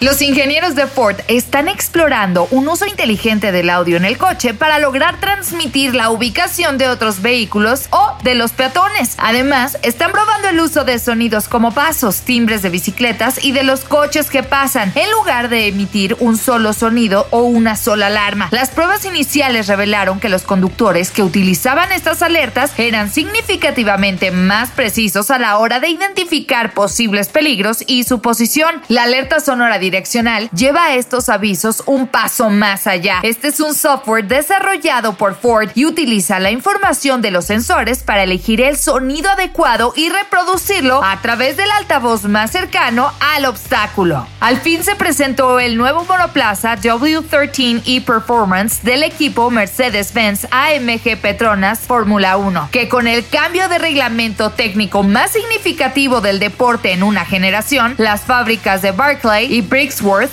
Los ingenieros de Ford están explorando un uso inteligente del audio en el coche para lograr transmitir la ubicación de otros vehículos o de los peatones. Además, están probando el uso de sonidos como pasos, timbres de bicicletas y de los coches que pasan, en lugar de emitir un solo sonido o una sola alarma. Las pruebas iniciales revelaron que los conductores que utilizaban estas alertas eran significativamente más precisos a la hora de identificar posibles peligros y su posición. La alerta sonora direccional lleva estos avisos un paso más allá. Este es un software desarrollado por Ford y utiliza la información de los sensores para elegir el sonido adecuado y reproducirlo a través del altavoz más cercano al obstáculo. Al fin se presentó el nuevo monoplaza W13E Performance del equipo Mercedes-Benz AMG Petronas Fórmula 1, que con el cambio de reglamento técnico más significativo del deporte en una generación, las fábricas de Barclay y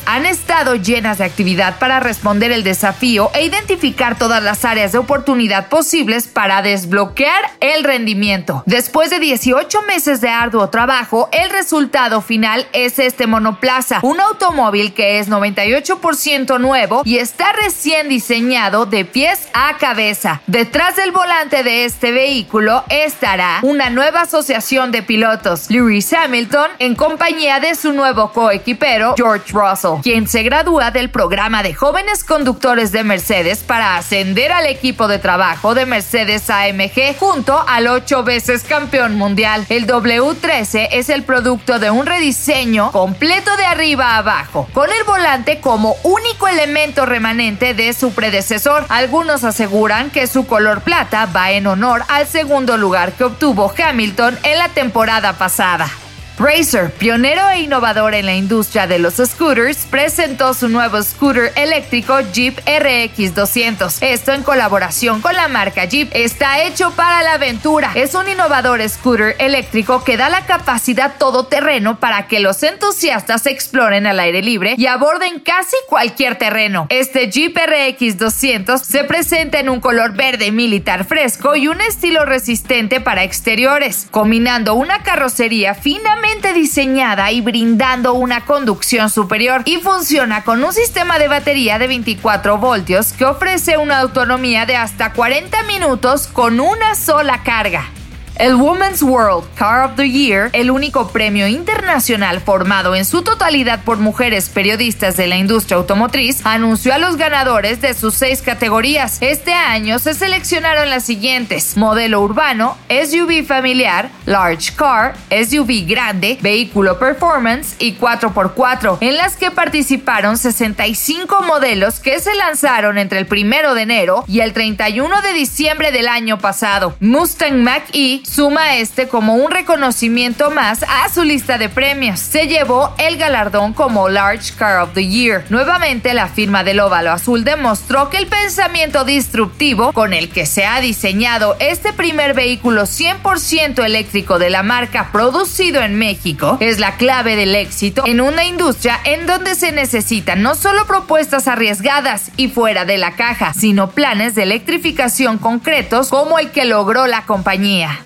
Han estado llenas de actividad para responder el desafío e identificar todas las áreas de oportunidad posibles para desbloquear el rendimiento. Después de 18 meses de arduo trabajo, el resultado final es este monoplaza, un automóvil que es 98% nuevo y está recién diseñado de pies a cabeza. Detrás del volante de este vehículo estará una nueva asociación de pilotos, Lewis Hamilton, en compañía de su nuevo coequipero George Russell, quien se gradúa del programa de jóvenes conductores de Mercedes para ascender al equipo de trabajo de Mercedes AMG junto al ocho veces campeón mundial. El W13 es el producto de un rediseño completo de arriba a abajo, con el volante como único elemento remanente de su predecesor. Algunos aseguran que su color plata va en honor al segundo lugar que obtuvo Hamilton en la temporada pasada. Racer, pionero e innovador en la industria de los scooters, presentó su nuevo scooter eléctrico Jeep RX 200. Esto en colaboración con la marca Jeep. Está hecho para la aventura. Es un innovador scooter eléctrico que da la capacidad todoterreno para que los entusiastas exploren al aire libre y aborden casi cualquier terreno. Este Jeep RX 200 se presenta en un color verde militar fresco y un estilo resistente para exteriores, combinando una carrocería finamente diseñada y brindando una conducción superior y funciona con un sistema de batería de 24 voltios que ofrece una autonomía de hasta 40 minutos con una sola carga. El Women's World Car of the Year, el único premio internacional formado en su totalidad por mujeres periodistas de la industria automotriz, anunció a los ganadores de sus seis categorías. Este año se seleccionaron las siguientes: modelo urbano, SUV familiar, large car, SUV grande, vehículo performance y 4x4, en las que participaron 65 modelos que se lanzaron entre el 1 de enero y el 31 de diciembre del año pasado. Mustang Mach-E suma este como un reconocimiento más a su lista de premios. Se llevó el galardón como Large Car of the Year. Nuevamente, la firma del óvalo azul demostró que el pensamiento disruptivo con el que se ha diseñado este primer vehículo 100% eléctrico de la marca producido en México es la clave del éxito en una industria en donde se necesitan no solo propuestas arriesgadas y fuera de la caja, sino planes de electrificación concretos como el que logró la compañía.